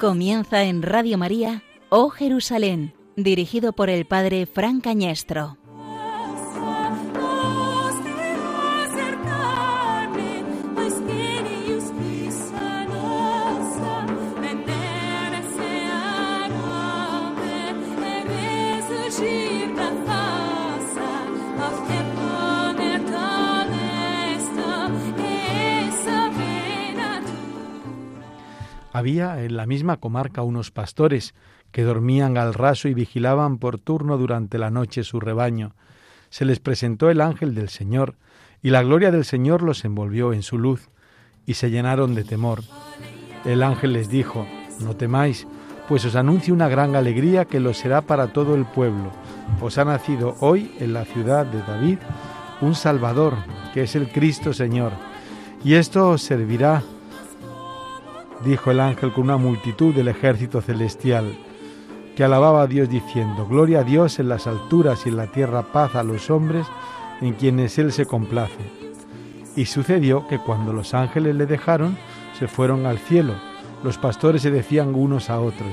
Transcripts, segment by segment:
Comienza en Radio María, Oh Jerusalén, dirigido por el Padre Fran Cañestro. Había en la misma comarca unos pastores que dormían al raso y vigilaban por turno durante la noche su rebaño. Se les presentó el ángel del Señor, y la gloria del Señor los envolvió en su luz, y se llenaron de temor. El ángel les dijo, No temáis, pues os anuncio una gran alegría que lo será para todo el pueblo. Os ha nacido hoy en la ciudad de David un Salvador, que es el Cristo Señor. Y esto os servirá dijo el ángel con una multitud del ejército celestial, que alababa a Dios diciendo, Gloria a Dios en las alturas y en la tierra paz a los hombres en quienes Él se complace. Y sucedió que cuando los ángeles le dejaron, se fueron al cielo. Los pastores se decían unos a otros,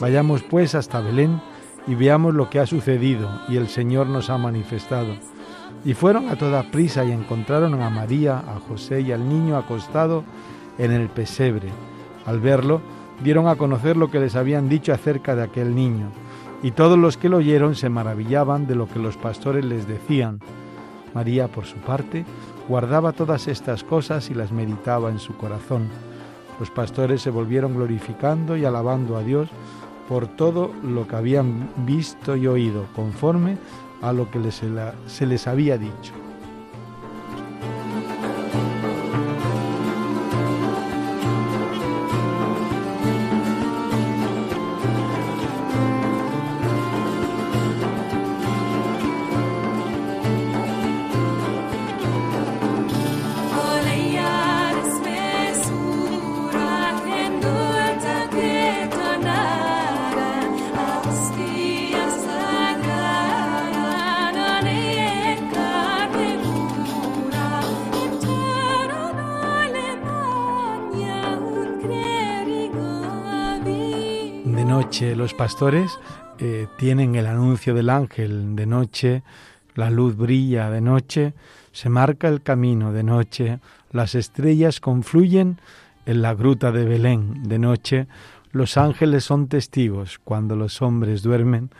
Vayamos pues hasta Belén y veamos lo que ha sucedido y el Señor nos ha manifestado. Y fueron a toda prisa y encontraron a María, a José y al niño acostado en el pesebre. Al verlo, dieron a conocer lo que les habían dicho acerca de aquel niño, y todos los que lo oyeron se maravillaban de lo que los pastores les decían. María, por su parte, guardaba todas estas cosas y las meditaba en su corazón. Los pastores se volvieron glorificando y alabando a Dios por todo lo que habían visto y oído, conforme a lo que se les había dicho. Pastores eh, tienen el anuncio del ángel de noche, la luz brilla de noche, se marca el camino de noche, las estrellas confluyen en la gruta de Belén de noche, los ángeles son testigos cuando los hombres duermen,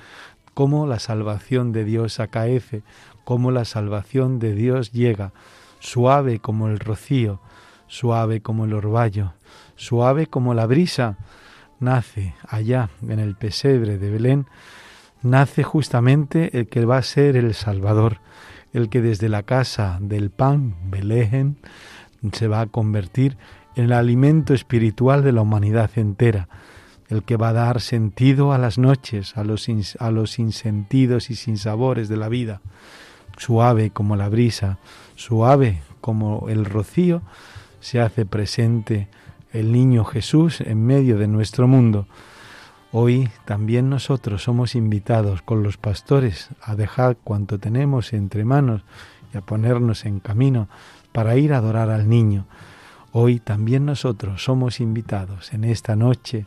cómo la salvación de Dios acaece, cómo la salvación de Dios llega, suave como el rocío, suave como el orvallo, suave como la brisa, nace allá en el pesebre de Belén, nace justamente el que va a ser el Salvador, el que desde la casa del pan, Belén, se va a convertir en el alimento espiritual de la humanidad entera, el que va a dar sentido a las noches, a los, a los insentidos y sinsabores de la vida, suave como la brisa, suave como el rocío, se hace presente el niño Jesús en medio de nuestro mundo. Hoy también nosotros somos invitados con los pastores a dejar cuanto tenemos entre manos y a ponernos en camino para ir a adorar al niño. Hoy también nosotros somos invitados en esta noche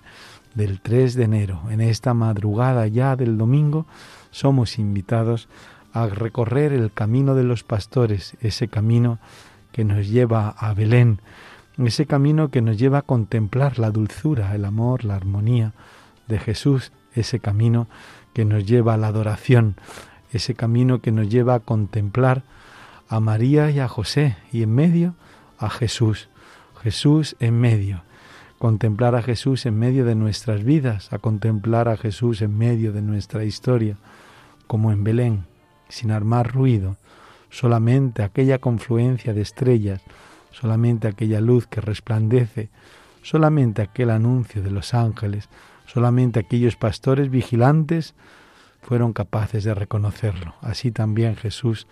del 3 de enero, en esta madrugada ya del domingo, somos invitados a recorrer el camino de los pastores, ese camino que nos lleva a Belén, ese camino que nos lleva a contemplar la dulzura, el amor, la armonía de Jesús, ese camino que nos lleva a la adoración, ese camino que nos lleva a contemplar a María y a José y en medio a Jesús, Jesús en medio, contemplar a Jesús en medio de nuestras vidas, a contemplar a Jesús en medio de nuestra historia, como en Belén, sin armar ruido, solamente aquella confluencia de estrellas, solamente aquella luz que resplandece, solamente aquel anuncio de los ángeles, solamente aquellos pastores vigilantes fueron capaces de reconocerlo. Así también Jesús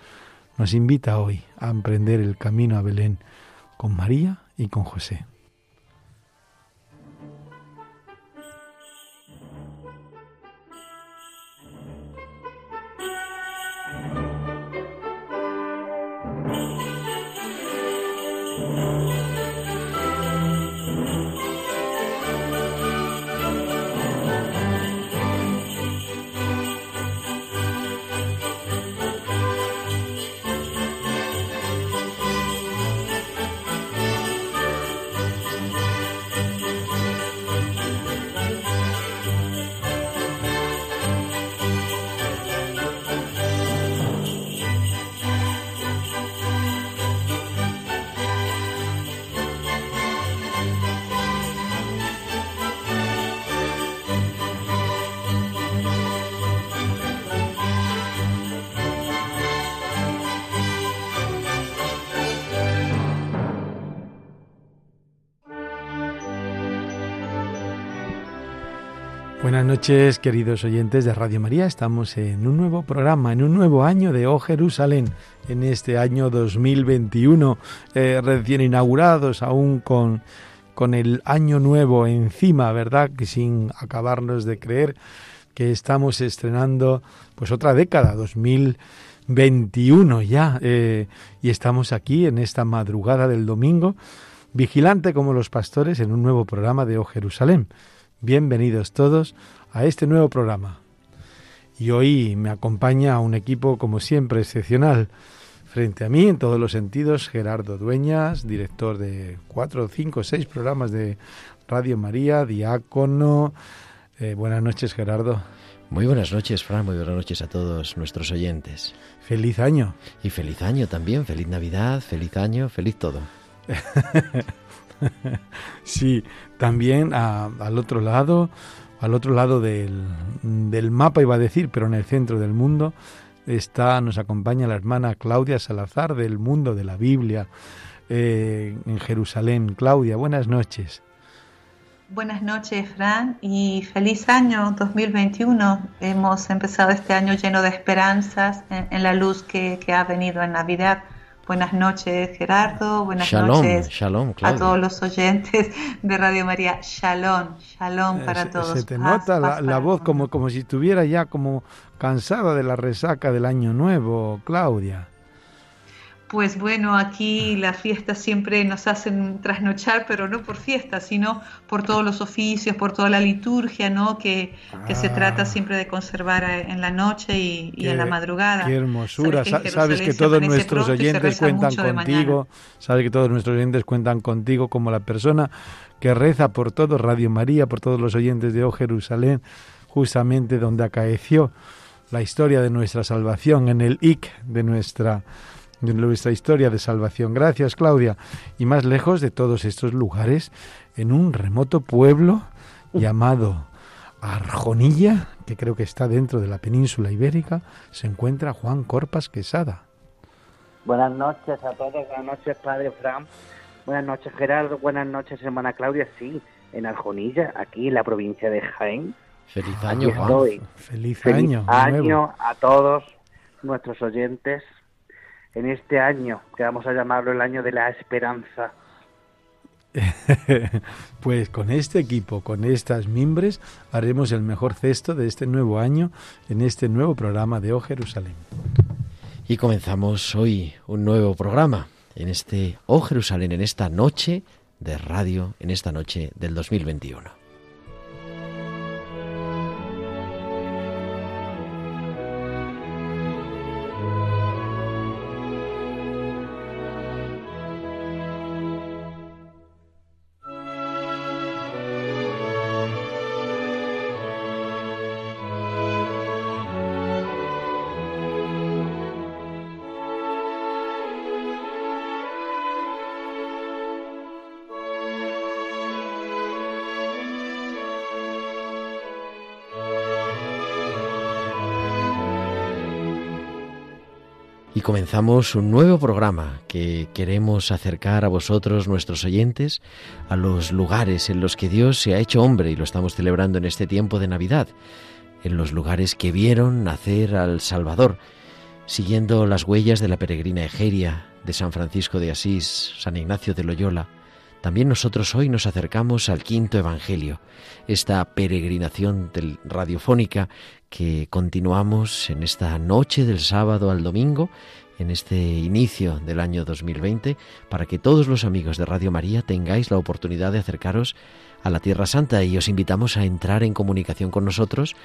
nos invita hoy a emprender el camino a Belén con María y con José. Buenas noches, queridos oyentes de Radio María. Estamos en un nuevo programa, en un nuevo año de Oh Jerusalén, en este año 2021, eh, recién inaugurados, aún con, con el año nuevo encima, ¿verdad? Que sin acabarnos de creer que estamos estrenando pues otra década, 2021 ya, eh, y estamos aquí en esta madrugada del domingo, vigilante como los pastores en un nuevo programa de Oh Jerusalén. Bienvenidos todos a este nuevo programa. Y hoy me acompaña un equipo, como siempre, excepcional. Frente a mí, en todos los sentidos, Gerardo Dueñas, director de cuatro, cinco, seis programas de Radio María, diácono. Eh, buenas noches, Gerardo. Muy buenas noches, Fran. Muy buenas noches a todos nuestros oyentes. Feliz año. Y feliz año también. Feliz Navidad, feliz año, feliz todo. sí, también al otro lado, al otro lado del, del, mapa iba a decir, pero en el centro del mundo está, nos acompaña la hermana Claudia Salazar del mundo de la Biblia eh, en Jerusalén. Claudia, buenas noches. Buenas noches, Fran, y feliz año 2021. Hemos empezado este año lleno de esperanzas en, la luz que ha venido en Navidad. Buenas noches, Gerardo. Buenas noches a todos los oyentes de Radio María. Shalom, shalom para todos. Se te nota la, voz como, como si estuviera ya como cansada de la resaca del año nuevo, Claudia. Pues bueno, aquí las fiestas siempre nos hacen trasnochar, pero no por fiestas, sino por todos los oficios, por toda la liturgia, ¿no? Que, se ah. trata siempre de conservar en la noche y, en la madrugada. Qué hermosura. Sabes que, todos nuestros oyentes cuentan contigo, sabes que todos nuestros oyentes cuentan contigo como la persona que reza por todo Radio María, por todos los oyentes de Oh Jerusalén, justamente donde acaeció la historia de nuestra salvación, en el IC de nuestra de nuestra historia de salvación. Gracias, Claudia. Y más lejos de todos estos lugares, en un remoto pueblo llamado Arjonilla, que creo que está dentro de la península ibérica, se encuentra Juan Corpas Quesada. Buenas noches a todos, buenas noches, Padre Fran. Buenas noches, Gerardo. Buenas noches, hermana Claudia. Sí, en Arjonilla, aquí en la provincia de Jaén. Feliz año, Juan. Feliz, año. año a todos nuestros oyentes en este año, que vamos a llamarlo el año de la esperanza. pues con este equipo, con estas mimbres, haremos el mejor cesto de este nuevo año en este nuevo programa de O Jerusalén. Y comenzamos hoy un nuevo programa en este O Jerusalén, en esta noche de radio, en esta noche del 2021. Comenzamos un nuevo programa que queremos acercar a vosotros, nuestros oyentes, a los lugares en los que Dios se ha hecho hombre y lo estamos celebrando en este tiempo de Navidad, en los lugares que vieron nacer al Salvador, siguiendo las huellas de la peregrina Egeria, de San Francisco de Asís, San Ignacio de Loyola. También nosotros hoy nos acercamos al quinto Evangelio, esta peregrinación radiofónica que continuamos en esta noche del sábado al domingo, en este inicio del año 2020, para que todos los amigos de Radio María tengáis la oportunidad de acercaros a la Tierra Santa. Y os invitamos a entrar en comunicación con nosotros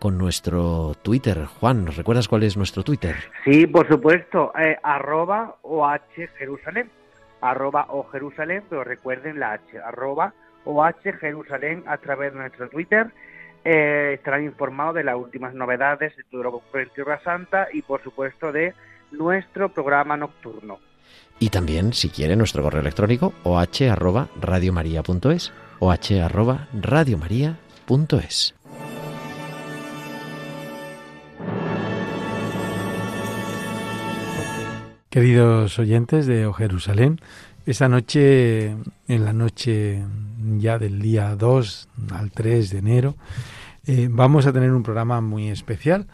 con nuestro Twitter. Juan, ¿nos recuerdas cuál es nuestro Twitter? Sí, por supuesto, eh, arroba OH Jerusalén, arroba O Jerusalén, pero recuerden la H, arroba OH Jerusalén a través de nuestro Twitter eh, estarán informados de las últimas novedades de todo lo que en Tierra Santa y por supuesto de nuestro programa nocturno. Y también, si quiere, nuestro correo electrónico oh@radiomaria.es, oh@radiomaria.es. Queridos oyentes de O Jerusalén, esta noche, en la noche ya del día 2 al 3 de enero, Eh, vamos a tener un programa muy especial.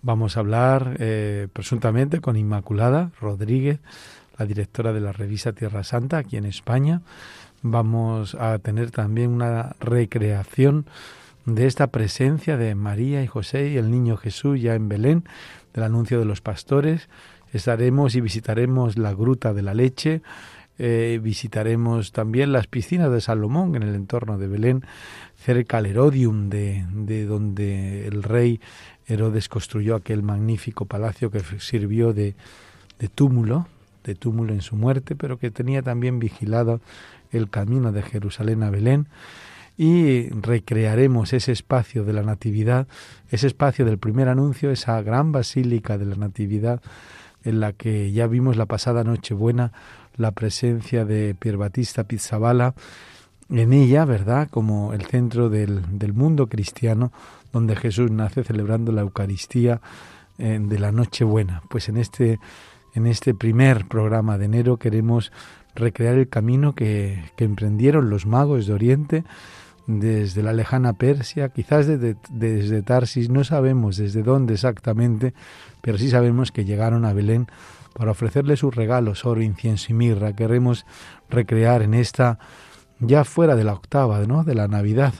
Vamos a hablar eh, presuntamente con Inmaculada Rodríguez, la directora de la revista Tierra Santa aquí en España. Vamos a tener también una recreación de esta presencia de María y José y el niño Jesús ya en Belén, del anuncio de los pastores. Estaremos y visitaremos la Gruta de la Leche, eh, visitaremos también las piscinas de Salomón en el entorno de Belén, cerca al Herodium, de, de donde el rey Herodes construyó aquel magnífico palacio que sirvió de, de túmulo, de túmulo en su muerte, pero que tenía también vigilado el camino de Jerusalén a Belén. Y recrearemos ese espacio de la Natividad, ese espacio del primer anuncio, esa gran basílica de la Natividad en la que ya vimos la pasada Nochebuena la presencia de Pierbatista Pizzabala en ella, ¿verdad? Como el centro del, del mundo cristiano, donde Jesús nace celebrando la Eucaristía eh, de la Nochebuena. Pues en este, en este primer programa de enero queremos recrear el camino que, que emprendieron los magos de Oriente desde la lejana Persia, quizás desde, desde Tarsis, no sabemos desde dónde exactamente, pero sí sabemos que llegaron a Belén para ofrecerle sus regalos, oro, incienso y mirra. Queremos recrear en esta, ya fuera de la octava, ¿no? De la Navidad,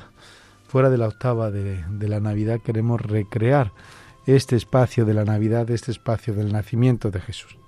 fuera de la octava de, de la Navidad, queremos recrear este espacio de la Navidad, este espacio del nacimiento de Jesús.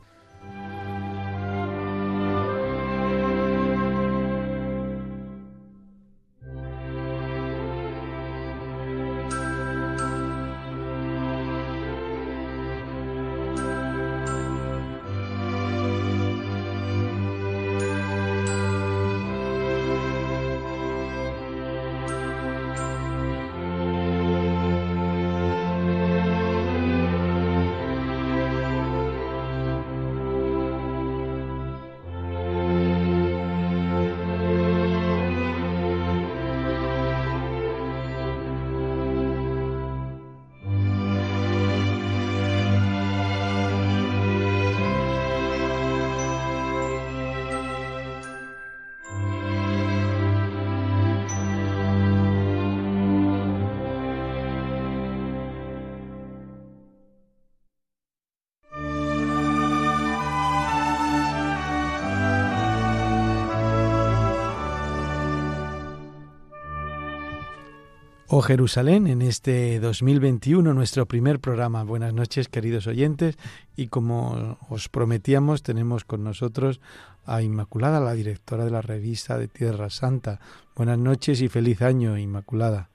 Jerusalén, en este 2021, nuestro primer programa. Buenas noches, queridos oyentes. Y como os prometíamos, tenemos con nosotros a Inmaculada, la directora de la revista de Tierra Santa. Buenas noches y feliz año, Inmaculada.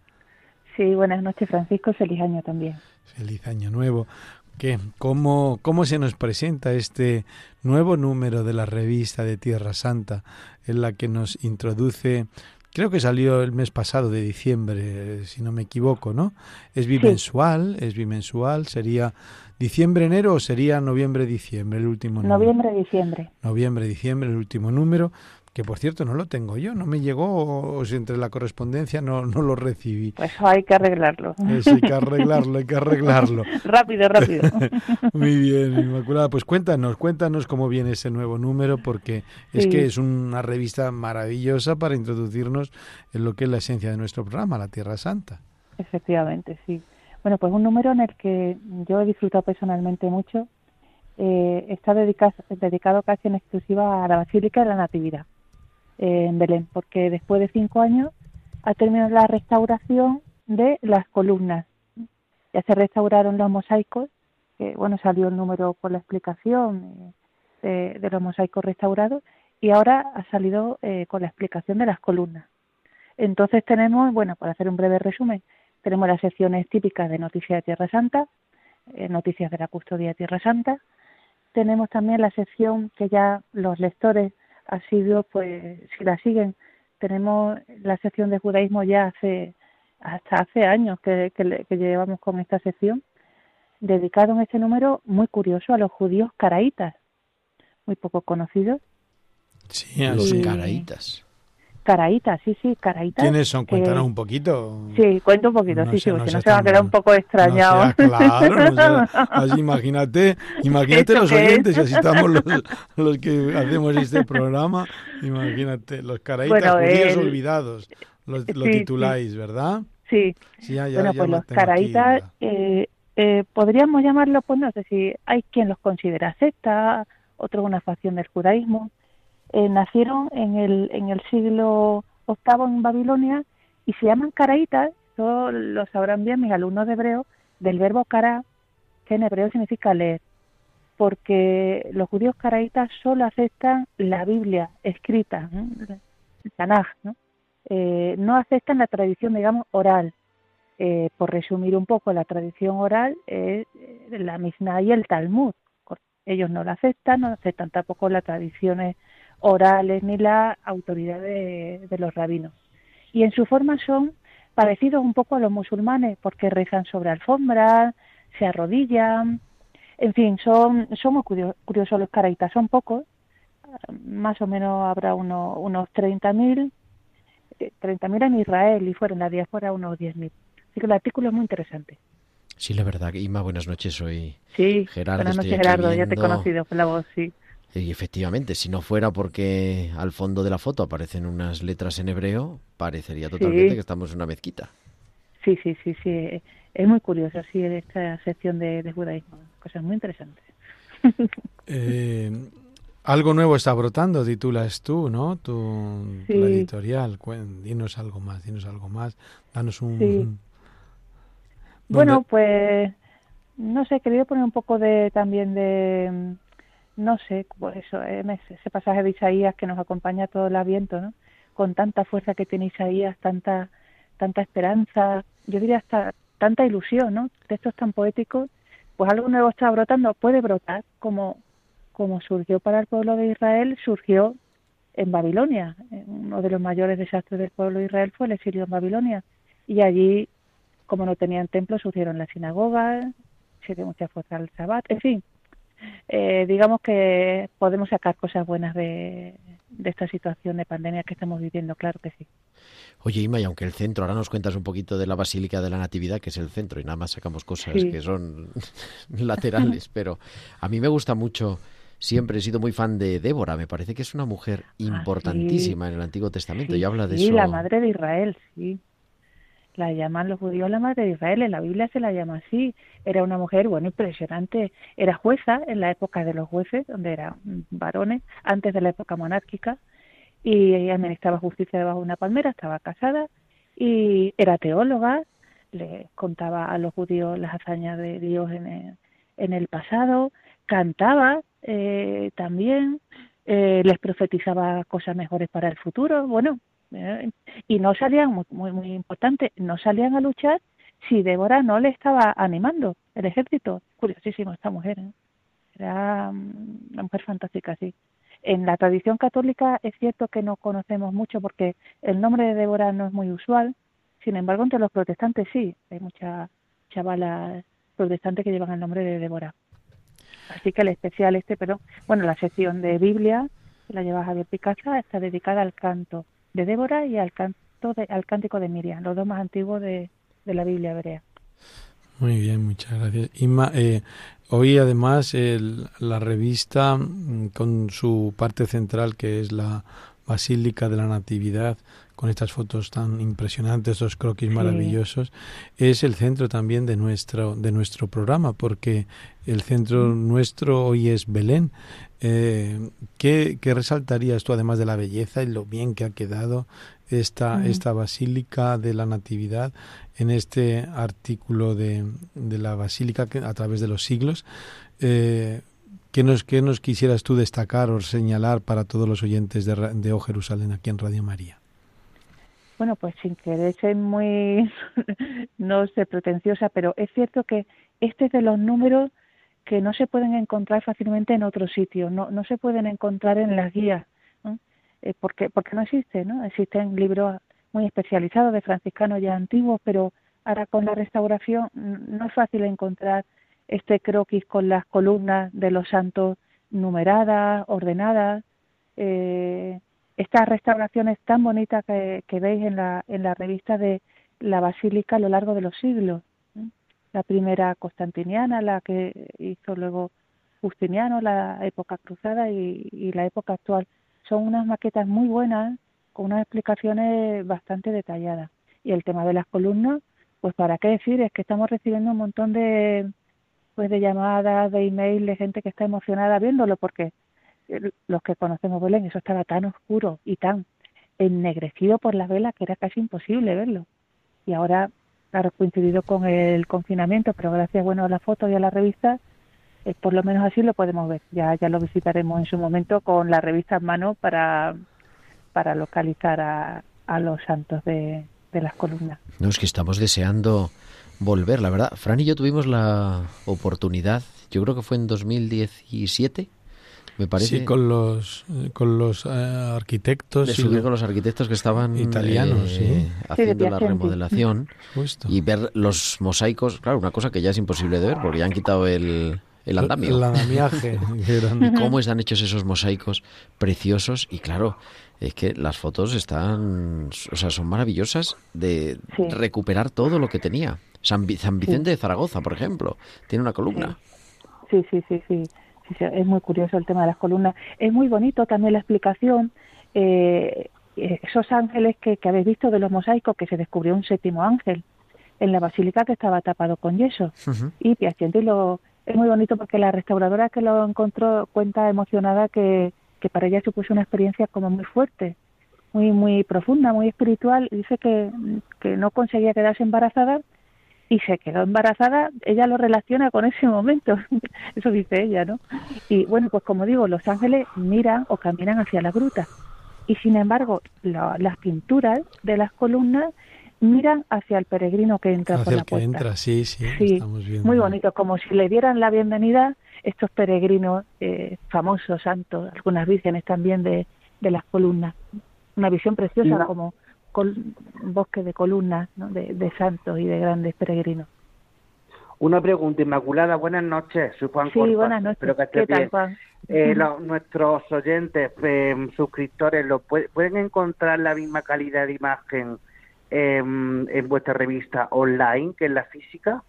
Sí, buenas noches, Francisco. Feliz año también. Feliz año nuevo. ¿Qué? ¿Cómo, ¿Cómo se nos presenta este nuevo número de la revista de Tierra Santa, en la que nos introduce Creo que salió el mes pasado de diciembre, si no me equivoco, ¿no? Es bimensual, es bimensual, sería diciembre-enero o sería noviembre-diciembre el último número. Noviembre-diciembre. Noviembre-diciembre el último número, que por cierto no lo tengo yo, no me llegó, o si entre la correspondencia no, no lo recibí. Pues hay que arreglarlo. Eso hay que arreglarlo, hay que arreglarlo. rápido, rápido. Muy bien, Inmaculada, pues cuéntanos, cuéntanos cómo viene ese nuevo número, porque es que es una revista maravillosa para introducirnos en lo que es la esencia de nuestro programa, la Tierra Santa. Efectivamente, sí. Bueno, pues un número en el que yo he disfrutado personalmente mucho, eh, está dedicado, dedicado casi en exclusiva a la Basílica de la Natividad en Belén, porque después de cinco años ha terminado la restauración de las columnas. Ya se restauraron los mosaicos, que bueno, salió el número por la explicación de, los mosaicos restaurados, y ahora ha salido eh, con la explicación de las columnas. Entonces tenemos, bueno, para hacer un breve resumen, tenemos las secciones típicas de Noticias de Tierra Santa, eh, Noticias de la Custodia de Tierra Santa. Tenemos también la sección que ya los lectores ha sido, pues, si la siguen, tenemos la sección de judaísmo ya hace, hasta hace años que, que, llevamos con esta sección, dedicado en este número muy curioso a los judíos caraítas, muy poco conocidos. Sí, a los caraítas. Caraítas, sí, sí, caraítas. ¿Quiénes son? Cuéntanos un poquito. Sí, cuento un poquito, sí, sí, porque no se va a quedar un poco extrañado. claro, así imagínate, imagínate los oyentes, así estamos los, los, que hacemos este programa, imagínate, los caraítas judíos olvidados, lo tituláis, ¿verdad? Sí. bueno, pues los caraítas, eh, eh, podríamos llamarlo, pues no sé si hay quien los considera secta, otro una facción del judaísmo. Eh, nacieron en el, en el siglo VIII en Babilonia y se llaman caraítas, eso lo sabrán bien mis alumnos de hebreo, del verbo cara, que en hebreo significa leer, porque los judíos caraítas solo aceptan la Biblia escrita, el Tanaj, ¿no? Eh, no aceptan la tradición, digamos, oral. Eh, por resumir un poco, la tradición oral es eh, la Mishnah y el Talmud. Ellos no la aceptan, no aceptan tampoco las tradiciones orales ni la autoridad de, los rabinos. Y en su forma son parecidos un poco a los musulmanes, porque rezan sobre alfombras, se arrodillan, en fin, son, son muy curiosos los caraitas, son pocos, más o menos habrá uno, unos 30.000 30.000 en Israel y fueron la diáspora unos 10.000. Así que el artículo es muy interesante. Sí, la verdad. Ima, buenas noches. Soy sí, Gerardo. Buenas noches, Gerardo. Ya te he conocido por la voz, sí. Y efectivamente, si no fuera porque al fondo de la foto aparecen unas letras en hebreo, parecería totalmente que estamos en una mezquita. Sí, sí, sí, sí. Es muy curioso, sí, esta sección de, de judaísmo. Cosas muy interesantes. eh, algo nuevo está brotando, titulas tú, ¿no? Tu editorial. Dinos algo más, dinos algo más. Danos un... Bueno, pues no sé, quería poner un poco de también de no sé, pues eso, eh, ese pasaje de Isaías que nos acompaña todo el aviento, ¿no? Con tanta fuerza que tiene Isaías, tanta tanta esperanza, yo diría hasta tanta ilusión, ¿no? Textos tan poéticos, pues algo nuevo está brotando, puede brotar como como surgió para el pueblo de Israel, surgió en Babilonia. Uno de los mayores desastres del pueblo de Israel fue el exilio en Babilonia. Y allí, como no tenían templo, surgieron las sinagogas, se dio mucha fuerza al Sabbat, en fin. Eh, digamos que podemos sacar cosas buenas de, esta situación de pandemia que estamos viviendo, claro que sí. Oye, Ima, y aunque el centro, ahora nos cuentas un poquito de la Basílica de la Natividad, que es el centro, y nada más sacamos cosas que son laterales, pero a mí me gusta mucho siempre he sido muy fan de Débora. Me parece que es una mujer ah, importantísima en el Antiguo Testamento y habla de sí, la madre de Israel, sí. La llaman los judíos la madre de Israel. En la Biblia se la llama así. Era una mujer, bueno, impresionante. Era jueza en la época de los jueces, donde eran varones, antes de la época monárquica. Y administraba justicia debajo de una palmera, estaba casada y era teóloga. Le contaba a los judíos las hazañas de Dios en en el pasado. Cantaba, eh, también eh, les profetizaba cosas mejores para el futuro, bueno, eh, y no salían, muy, muy, importante, no salían a luchar si Débora no le estaba animando el ejército. Curiosísimo esta mujer, era mm, una mujer fantástica, sí. En la tradición católica es cierto que no conocemos mucho porque el nombre de Débora no es muy usual, sin embargo entre los protestantes sí, hay muchas chavalas protestantes que llevan el nombre de Débora. Así que el especial este, pero bueno, la sección de Biblia que la lleva Javier Picasa está dedicada al canto de Débora y al canto de, al cántico de Miriam, los dos más antiguos de, de la Biblia hebrea. Muy bien, muchas gracias. Inma, eh, hoy además el, la revista mm, con su parte central que es la Basílica de la Natividad con estas fotos tan impresionantes, estos croquis maravillosos, es el centro también de nuestro, de nuestro programa, porque el centro nuestro hoy es Belén. Eh, ¿qué, resaltarías tú, además de la belleza y lo bien que ha quedado esta, esta Basílica de la Natividad en este artículo de, de la Basílica a través de los siglos? Eh, ¿Qué nos, ¿Qué nos quisieras tú destacar o señalar para todos los oyentes de, de O Jerusalén aquí en Radio María? bueno, pues sin querer ser muy, no sé, pretenciosa, pero es cierto que este es de los números que no se pueden encontrar fácilmente en otro sitio, no, no se pueden encontrar en las guías, eh, porque, porque no existe, ¿no? Existen libros muy especializados de franciscanos ya antiguos, pero ahora con la restauración no es fácil encontrar este croquis con las columnas de los santos numeradas, ordenadas, eh, estas restauraciones tan bonitas que, veis en la, en la revista de la Basílica a lo largo de los siglos. La primera constantiniana, la que hizo luego Justiniano, la época cruzada y, la época actual. Son unas maquetas muy buenas con unas explicaciones bastante detalladas. Y el tema de las columnas, pues para qué decir, es que estamos recibiendo un montón de pues de llamadas, de email, de gente que está emocionada viéndolo, porque los que conocemos Belén, eso estaba tan oscuro y tan ennegrecido por las velas que era casi imposible verlo. Y ahora, claro, coincidido con el confinamiento, pero gracias bueno a la foto y a la revista, eh, por lo menos así lo podemos ver. Ya, ya lo visitaremos en su momento con la revista en mano para, para localizar a, a los santos de, de las columnas. No, es que estamos deseando volver, la verdad. Fran y yo tuvimos la oportunidad, yo creo que fue en 2017, me parece. Sí, con los, con los eh, arquitectos. De subir con los arquitectos que estaban italianos, eh, haciendo la remodelación y ver los mosaicos. Claro, una cosa que ya es imposible de ver porque ya han quitado el, el andamio. El andamiaje. y cómo están hechos esos mosaicos preciosos y claro, es que las fotos están, o sea, son maravillosas de recuperar todo lo que tenía. San, Vicente de Zaragoza, por ejemplo, tiene una columna. Sí, sí, sí, sí, Es muy curioso el tema de las columnas. Es muy bonito también la explicación. Eh, esos ángeles que, habéis visto de los mosaicos, que se descubrió un séptimo ángel en la basílica que estaba tapado con yeso. Y lo, es muy bonito porque la restauradora que lo encontró cuenta emocionada que, que para ella supuso una experiencia como muy fuerte, muy muy profunda, muy espiritual. Dice que, que no conseguía quedarse embarazada y se quedó embarazada, ella lo relaciona con ese momento, eso dice ella, ¿no? Y bueno, pues como digo, los ángeles miran o caminan hacia la gruta y sin embargo las pinturas de las columnas miran hacia el peregrino que entra por la que entra, sí, sí, estamos viendo. Muy bonito, como si le dieran la bienvenida estos peregrinos eh, famosos, santos, algunas vírgenes también de, de las columnas. Una visión preciosa como un bosque de columnas de, santos y de grandes peregrinos. Una pregunta, Inmaculada, buenas noches, soy Juan Sí, buenas noches. ¿Qué tal, Juan? Eh, nuestros oyentes, eh, suscriptores, ¿lo pueden encontrar la misma calidad de imagen em, en vuestra revista online que en la física?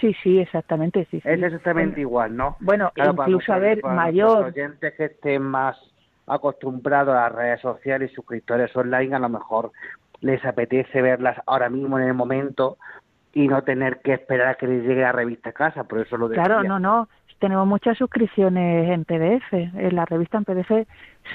Sí, sí, exactamente, sí. Es exactamente igual, ¿no? Bueno, incluso a ver, mayor... oyentes que estén más acostumbrados a las redes sociales y suscriptores online, a lo mejor les apetece verlas ahora mismo en el momento y no tener que esperar a que les llegue la revista a casa, por eso lo decía. Claro, no, no, tenemos muchas suscripciones en PDF. En la revista en PDF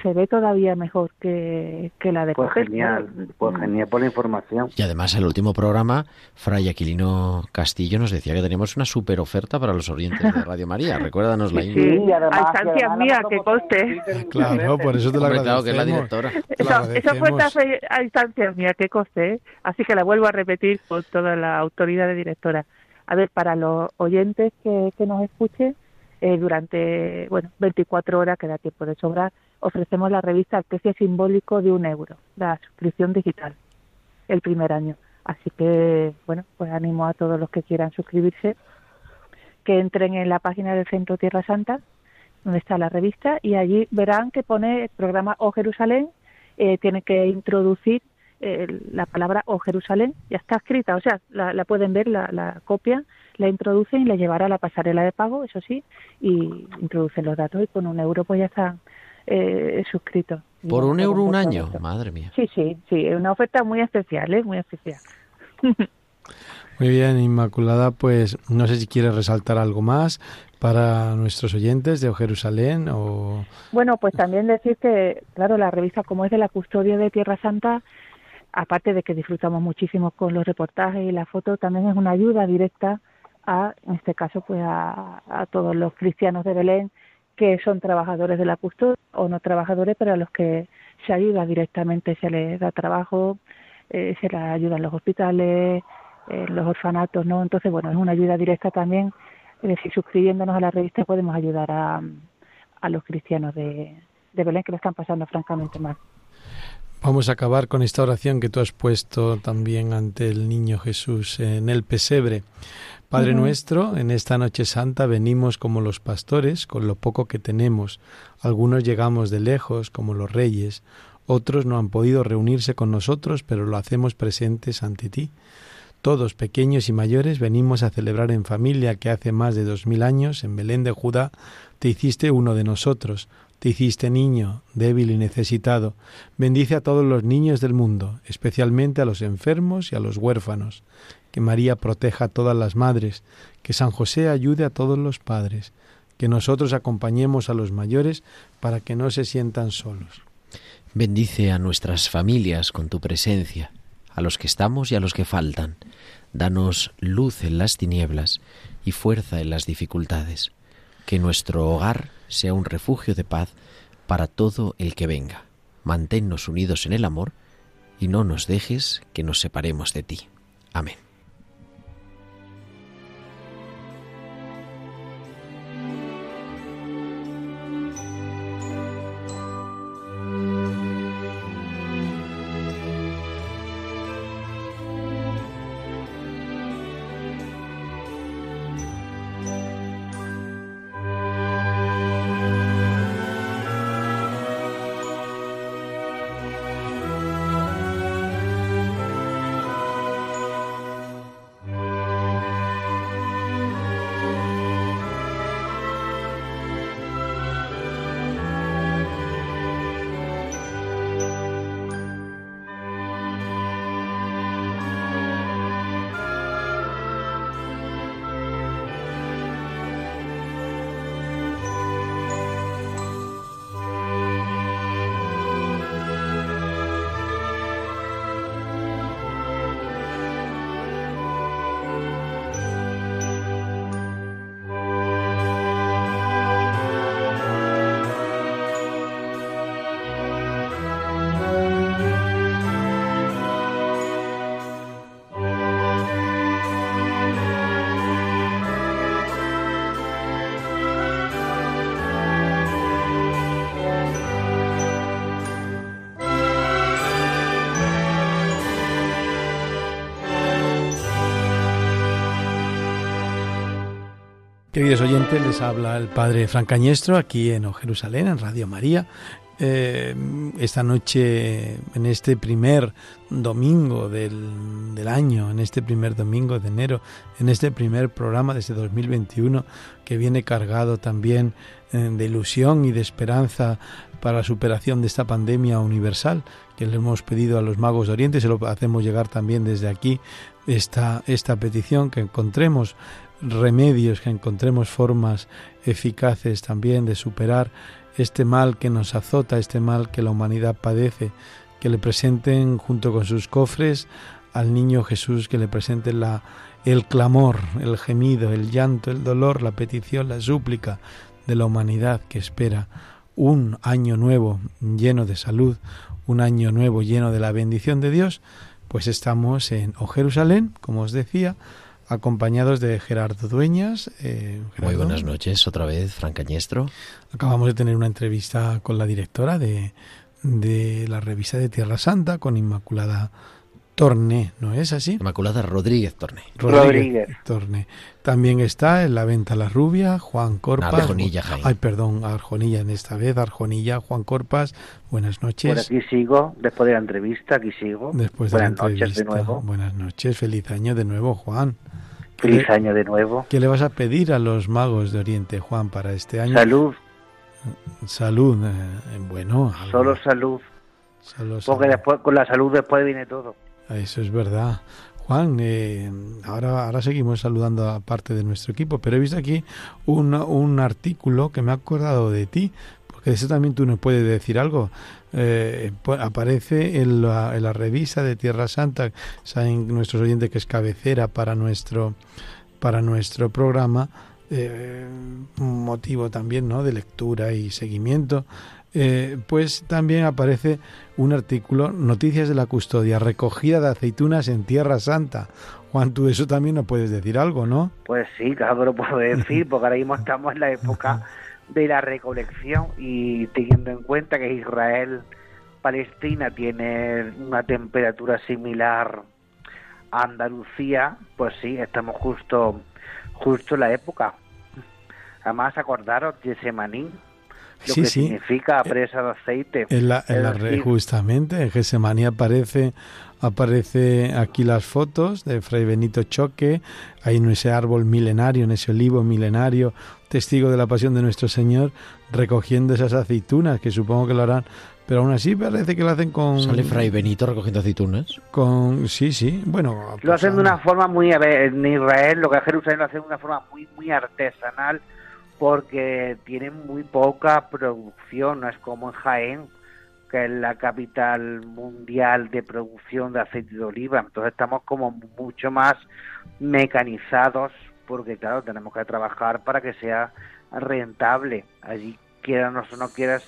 se ve todavía mejor que, que la de Pues genial, pues genial por la información. Y además, el último programa, Fray Aquilino Castillo nos decía que teníamos una super oferta para los oyentes de Radio María. Recuérdanos la Sí, sí a instancias mías, que coste. Claro, por eso te lo agradecemos. que es la directora. esa oferta fue a instancias mías, que coste. Así que la vuelvo a repetir con toda la autoridad de directora. A ver, para los oyentes que, que nos escuchen, eh, durante bueno 24 horas, que da tiempo de sobrar, ofrecemos la revista al precio simbólico de un euro, la suscripción digital, el primer año. Así que, bueno, pues animo a todos los que quieran suscribirse que entren en la página del Centro Tierra Santa, donde está la revista, y allí verán que pone el programa O Jerusalén, eh, tiene que introducir eh, la palabra O Jerusalén, ya está escrita, o sea, la, pueden ver, la, la copia, la introducen y la llevará a la pasarela de pago, eso sí, y introducen los datos y con un euro pues ya están eh, suscritos. ¿Por un euro un año? Madre mía. Sí, sí, sí, es una oferta muy especial, ¿eh? muy especial. Muy bien, Inmaculada, pues no sé si quieres resaltar algo más para nuestros oyentes de Jerusalén o... Bueno, pues también decir que, claro, la revista como es de la custodia de Tierra Santa, aparte de que disfrutamos muchísimo con los reportajes y la foto, también es una ayuda directa a, en este caso, pues a, todos los cristianos de Belén que son trabajadores de la custodia o no trabajadores, pero a los que se ayuda directamente, se les da trabajo, eh, se les ayuda en los hospitales, en los orfanatos, ¿no? Entonces, bueno, es una ayuda directa también, es decir, suscribiéndonos a la revista podemos ayudar a, a los cristianos de, de Belén que lo están pasando francamente mal. Vamos a acabar con esta oración que tú has puesto también ante el niño Jesús en el pesebre. Padre nuestro, en esta noche santa venimos como los pastores, con lo poco que tenemos. Algunos llegamos de lejos, como los reyes, otros no han podido reunirse con nosotros, pero lo hacemos presentes ante ti. Todos, pequeños y mayores, venimos a celebrar en familia que hace más de dos mil años, en Belén de Judá, te hiciste uno de nosotros, te hiciste niño, débil y necesitado. Bendice a todos los niños del mundo, especialmente a los enfermos y a los huérfanos. Que María proteja a todas las madres, que San José ayude a todos los padres, que nosotros acompañemos a los mayores para que no se sientan solos. Bendice a nuestras familias con tu presencia, a los que estamos y a los que faltan. Danos luz en las tinieblas y fuerza en las dificultades. Que nuestro hogar sea un refugio de paz para todo el que venga. Manténnos unidos en el amor y no nos dejes que nos separemos de ti. Amén. Queridos oyentes, les habla el Padre Francañestro aquí en Jerusalén, en Radio María. Eh, esta noche, en este primer domingo del, año, en este primer domingo de enero, en este primer programa de este 2021, que viene cargado también eh, de ilusión y de esperanza para la superación de esta pandemia universal, que le hemos pedido a los magos de Oriente, se lo hacemos llegar también desde aquí, esta, esta petición, que encontremos remedios, que encontremos formas eficaces también de superar este mal que nos azota, este mal que la humanidad padece, que le presenten junto con sus cofres al niño Jesús, que le presenten la, el clamor, el gemido, el llanto, el dolor, la petición, la súplica de la humanidad que espera un año nuevo lleno de salud, un año nuevo lleno de la bendición de Dios, pues estamos en O Jerusalén, como os decía, acompañados de Gerardo Dueñas. Eh, Muy buenas noches, otra vez, Fran Cañestro. Acabamos de tener una entrevista con la directora de, de la revista de Tierra Santa, con Inmaculada Torne, ¿no es así? Inmaculada Rodríguez Torne. Rodríguez, Torne. También está en la venta La Rubia, Juan Corpas. Arjonilla, Ay, perdón, Arjonilla en esta vez, Arjonilla, Juan Corpas. Buenas noches. Por aquí sigo, después de la entrevista, aquí sigo. Después de Buenas noches de nuevo. Buenas noches, feliz año de nuevo, Juan. Feliz año de nuevo. ¿Qué le vas a pedir a los magos de Oriente, Juan, para este año? Salud. Salud, eh, bueno. Solo salud. Porque después, con la salud después viene todo. Eso es verdad. Juan, eh, ahora, ahora seguimos saludando a parte de nuestro equipo, pero he visto aquí un, un artículo que me ha acordado de ti, porque de eso también tú nos puedes decir algo. Eh, aparece en la, en la, revista de Tierra Santa, saben nuestros oyentes que es cabecera para nuestro, para nuestro programa, eh, motivo también ¿no? de lectura y seguimiento eh, pues también aparece un artículo, Noticias de la Custodia, recogida de aceitunas en Tierra Santa. Juan, tú eso también nos puedes decir algo, ¿no? Pues sí, claro lo puedo decir, porque ahora mismo estamos en la época de la recolección y teniendo en cuenta que Israel, Palestina tiene una temperatura similar a Andalucía, pues sí, estamos justo, justo en la época. Además, acordaros, Semanín lo que significa presa de aceite. En la, justamente, en Gesemani aparece, aparece aquí las fotos de Fray Benito Choque, ahí en ese árbol milenario, en ese olivo milenario, testigo de la pasión de nuestro Señor, recogiendo esas aceitunas, que supongo que lo harán pero aún así parece que lo hacen con... ¿Sale Fray Benito recogiendo aceitunas? Con... Sí, sí, bueno... Lo hacen de una forma muy... En Israel, lo que es Jerusalén, lo hacen de una forma muy, muy artesanal, porque tienen muy poca producción, no es como en Jaén, que es la capital mundial de producción de aceite de oliva. Entonces estamos como mucho más mecanizados, porque claro, tenemos que trabajar para que sea rentable. Allí, quieras o no quieras,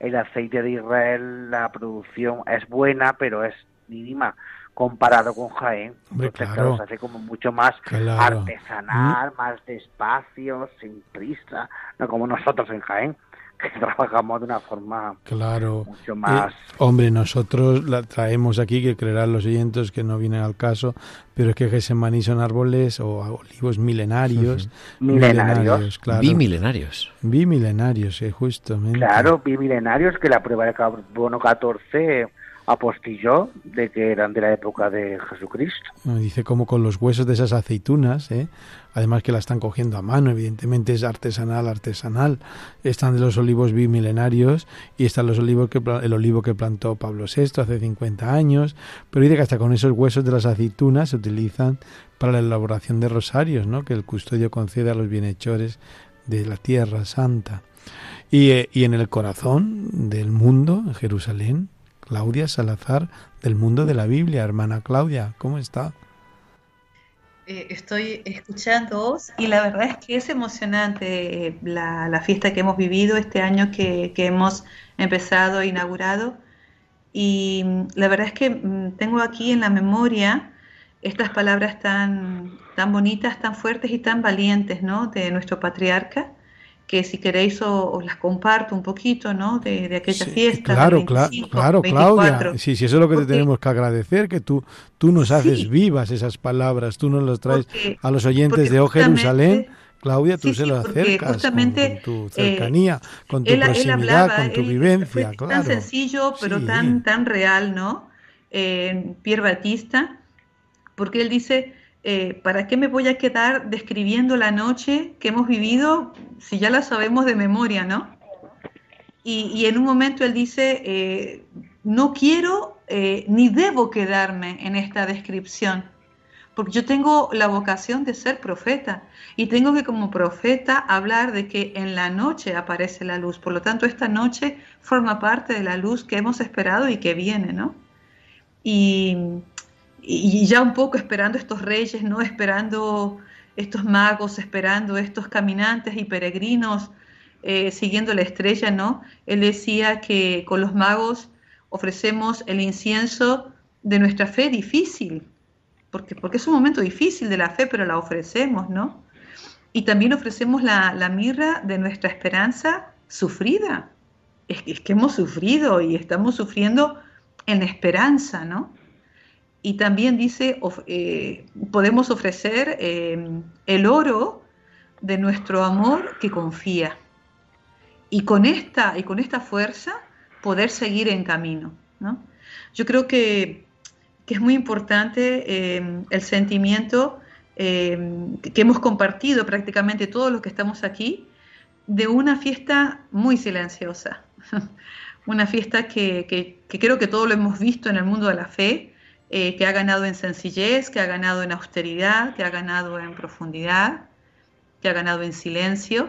el aceite de Israel, la producción es buena, pero es mínima comparado con Jaén. Entonces, se hace como mucho más artesanal, mm. más despacio, sin prisa, no como nosotros en Jaén que trabajamos de una forma claro. mucho eh, más... hombre, nosotros la traemos aquí, que creerán los oyentes que no vienen al caso, pero es que Gesemaní son árboles o olivos milenarios. Milenarios. claro. Bimilenarios. Bimilenarios, sí, justamente. Claro, bimilenarios, que la prueba de carbono 14 apostilló de que eran de la época de Jesucristo. Dice como con los huesos de esas aceitunas, ¿eh? además que la están cogiendo a mano, evidentemente es artesanal, artesanal. Están de los olivos bimilenarios y están los olivos que el olivo que plantó Pablo VI hace 50 años, pero dice que hasta con esos huesos de las aceitunas se utilizan para la elaboración de rosarios, ¿no? que el custodio concede a los bienhechores de la tierra santa. Y, eh, y en el corazón del mundo, en Jerusalén, Claudia Salazar del mundo de la Biblia. Hermana Claudia, ¿cómo está? Eh, estoy escuchándoos y la verdad es que es emocionante eh, la, fiesta que hemos vivido este año que, hemos empezado, e inaugurado. Y mm, la verdad es que mm, tengo aquí en la memoria estas palabras tan, tan bonitas, tan fuertes y tan valientes ¿no? de nuestro patriarca que si queréis os, las comparto un poquito, ¿no? De, aquella fiesta. Claro, claro, Claudia. Sí, sí, eso es lo que te tenemos que agradecer, que tú, tú nos haces vivas esas palabras, tú nos las traes a los oyentes de O Jerusalén. Claudia, tú se lo acercas con, tu cercanía, con tu proximidad, con tu vivencia. Claro. Tan sencillo, pero tan, tan real, ¿no? Eh, Pierre Batista, porque él dice eh, ¿para qué me voy a quedar describiendo la noche que hemos vivido si ya la sabemos de memoria, ¿no? Y, en un momento él dice, eh, no quiero eh, ni debo quedarme en esta descripción, porque yo tengo la vocación de ser profeta y tengo que como profeta hablar de que en la noche aparece la luz, por lo tanto esta noche forma parte de la luz que hemos esperado y que viene, ¿no? Y, y ya un poco esperando estos reyes, ¿no? Esperando estos magos, esperando estos caminantes y peregrinos, eh, siguiendo la estrella, ¿no? Él decía que con los magos ofrecemos el incienso de nuestra fe difícil, porque, porque es un momento difícil de la fe, pero la ofrecemos, ¿no? Y también ofrecemos la, mirra de nuestra esperanza sufrida. Es, es que hemos sufrido y estamos sufriendo en esperanza, ¿no? Y también dice, eh, podemos ofrecer eh, el oro de nuestro amor que confía. Y con esta, y con esta fuerza poder seguir en camino. Yo creo que, es muy importante eh, el sentimiento que hemos compartido prácticamente todos los que estamos aquí de una fiesta muy silenciosa. una fiesta que, que creo que todos lo hemos visto en el mundo de la fe, eh, que ha ganado en sencillez, que ha ganado en austeridad, que ha ganado en profundidad, que ha ganado en silencio,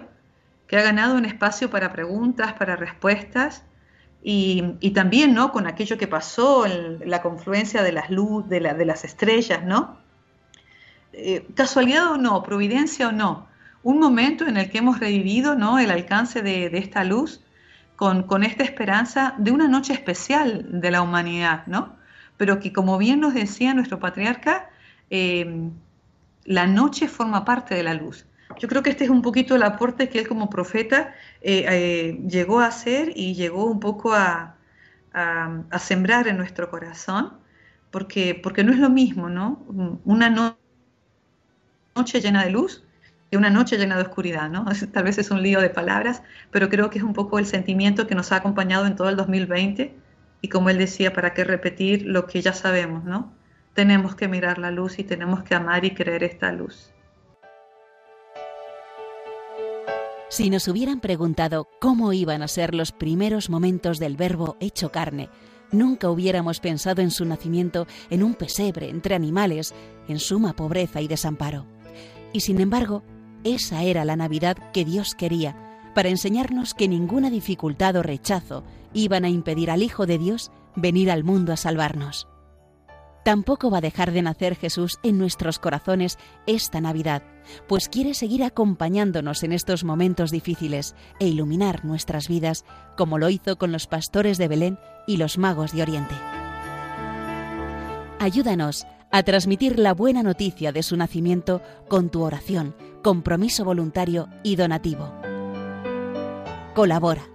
que ha ganado en espacio para preguntas, para respuestas, y, también ¿no? con aquello que pasó, la confluencia de las luz, de, las estrellas, ¿no? Eh, casualidad o no, providencia o no, un momento en el que hemos revivido ¿no? el alcance de, esta luz con, con, esta esperanza de una noche especial de la humanidad, ¿no? Pero que como bien nos decía nuestro patriarca, eh, la noche forma parte de la luz. Yo creo que este es un poquito el aporte que él como profeta eh, eh, llegó a hacer y llegó un poco a, sembrar en nuestro corazón, porque, porque no es lo mismo, ¿no? Una noche llena de luz y una noche llena de oscuridad, ¿no? Tal vez es un lío de palabras, pero creo que es un poco el sentimiento que nos ha acompañado en todo el 2020 y como él decía, ¿para qué repetir lo que ya sabemos, ¿no? Tenemos que mirar la luz y tenemos que amar y creer esta luz. Si nos hubieran preguntado cómo iban a ser los primeros momentos del verbo hecho carne, nunca hubiéramos pensado en su nacimiento en un pesebre entre animales, en suma pobreza y desamparo. Y sin embargo, esa era la Navidad que Dios quería, para enseñarnos que ninguna dificultad o rechazo iban a impedir al Hijo de Dios venir al mundo a salvarnos. Tampoco va a dejar de nacer Jesús en nuestros corazones esta Navidad, pues quiere seguir acompañándonos en estos momentos difíciles e iluminar nuestras vidas como lo hizo con los pastores de Belén y los magos de Oriente. Ayúdanos a transmitir la buena noticia de su nacimiento con tu oración, compromiso voluntario y donativo. Colabora.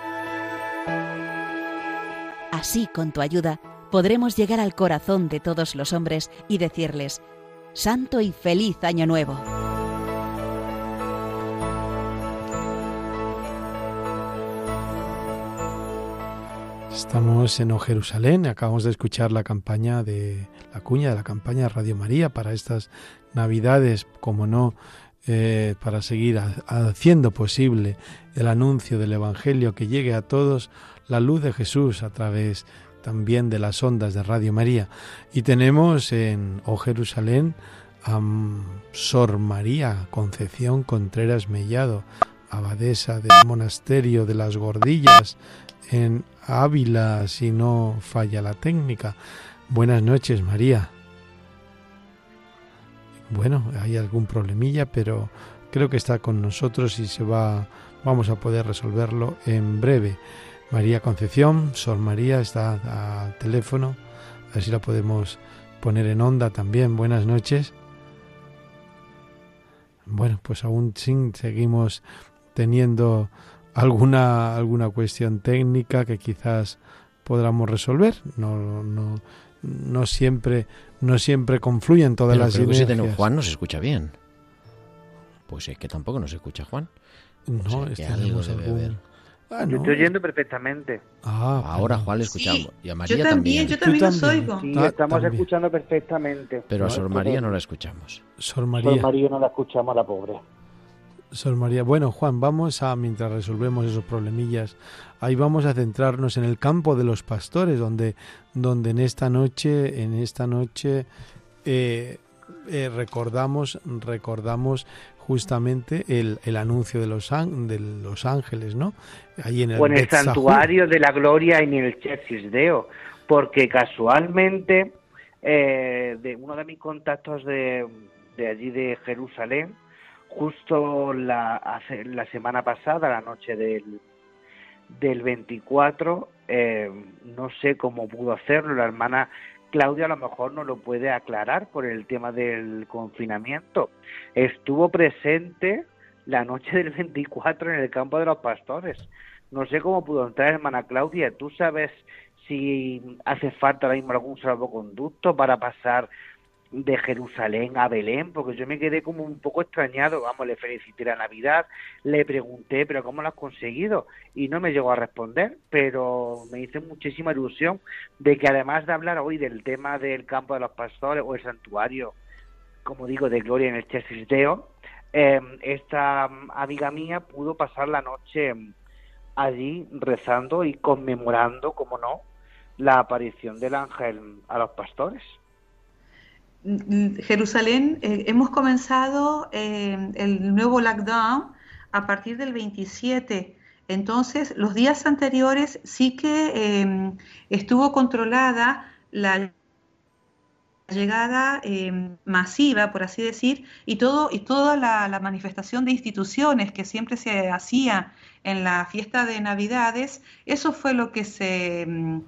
Así, con tu ayuda, podremos llegar al corazón de todos los hombres y decirles, Santo y feliz Año Nuevo. Estamos en O Jerusalén, acabamos de escuchar la campaña de la cuña de la campaña Radio María para estas Navidades, como no, eh, para seguir haciendo posible el anuncio del Evangelio que llegue a todos la luz de Jesús a través también de las ondas de Radio María. Y tenemos en O Jerusalén a Sor María Concepción Contreras Mellado, abadesa del monasterio de las Gordillas en Ávila, si no falla la técnica. Buenas noches, María. Bueno, hay algún problemilla, pero creo que está con nosotros y se va, vamos a poder resolverlo en breve. María Concepción, Sor María está al teléfono, a ver si la podemos poner en onda también. Buenas noches. Bueno, pues aún sin seguimos teniendo alguna alguna cuestión técnica que quizás podamos resolver. No, no, no siempre no siempre confluyen todas las ideas. Juan nos escucha bien. Pues es que tampoco nos escucha Juan. No, es que algo debe ah, Yo estoy oyendo perfectamente. Ah, ahora Juan le escuchamos. y a María yo también. Yo también os oigo. Sí, estamos escuchando perfectamente. Pero a Sor María no la escuchamos. Sor María. Sor María no la escuchamos, la pobre. Sor María. Bueno, Juan, vamos a, mientras resolvemos esos problemillas, ahí vamos a centrarnos en el campo de los pastores, donde, donde en esta noche, en esta noche eh, eh, recordamos, recordamos justamente el, el anuncio de los, de los ángeles, ¿no? Ahí en el, o en el santuario de la gloria en el Deo, porque casualmente eh, de uno de mis contactos de, de allí de Jerusalén, justo la, la semana pasada, la noche del, del 24, eh, no sé cómo pudo hacerlo, la hermana Claudia a lo mejor no lo puede aclarar por el tema del confinamiento. Estuvo presente la noche del 24 en el campo de los pastores. No sé cómo pudo entrar hermana Claudia. ¿Tú sabes si hace falta ahora mismo algún salvoconducto para pasar de Jerusalén a Belén, porque yo me quedé como un poco extrañado, vamos, le felicité la Navidad, le pregunté, pero ¿cómo lo has conseguido? Y no me llegó a responder, pero me hizo muchísima ilusión de que además de hablar hoy del tema del campo de los pastores o el santuario, como digo, de Gloria en el Chesisdeo, eh, esta amiga mía pudo pasar la noche allí rezando y conmemorando, como no, la aparición del ángel a los pastores. Jerusalén, eh, hemos comenzado eh, el nuevo lockdown a partir del 27. Entonces, los días anteriores sí que em, estuvo controlada la llegada masiva, por así decir, y, todo, y toda la, manifestación de instituciones que siempre se hacía en la fiesta de Navidades, eso fue lo que se, em,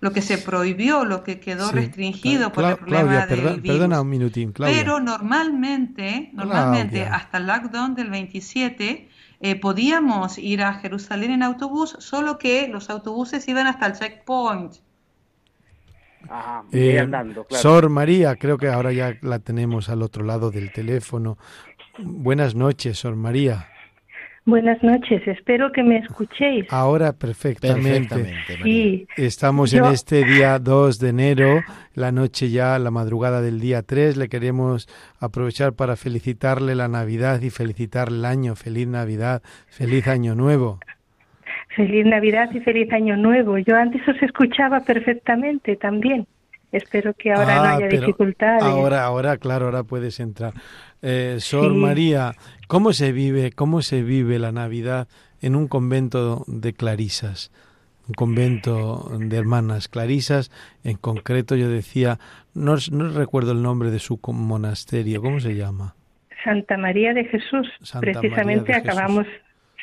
lo que se prohibió, lo que quedó restringido por el problema del virus. Perdona un minutín, Claudia. Pero normalmente, normalmente hasta el lockdown del 27, eh, podíamos ir a Jerusalén en autobús, solo que los autobuses iban hasta el checkpoint. Ajá, eh, andando, claro. Sor María, creo que ahora ya la tenemos al otro lado del teléfono. Buenas noches, Sor María. Buenas noches, espero que me escuchéis. Ahora perfectamente. sí. Estamos en este día 2 de enero, la noche ya, la madrugada del día 3. Le queremos aprovechar para felicitarle la Navidad y felicitar el año. Feliz Navidad, feliz Año Nuevo. Feliz Navidad y feliz Año Nuevo. Yo antes os escuchaba perfectamente también. Espero que ahora no ah, haya dificultades. Ahora, ahora, claro, ahora puedes entrar. Eh, Sor María, ¿cómo se vive, cómo se vive la Navidad en un convento de clarisas? Un convento de hermanas clarisas, en concreto yo decía, no, no recuerdo el nombre de su monasterio, ¿cómo se llama? Santa María de Jesús. Precisamente acabamos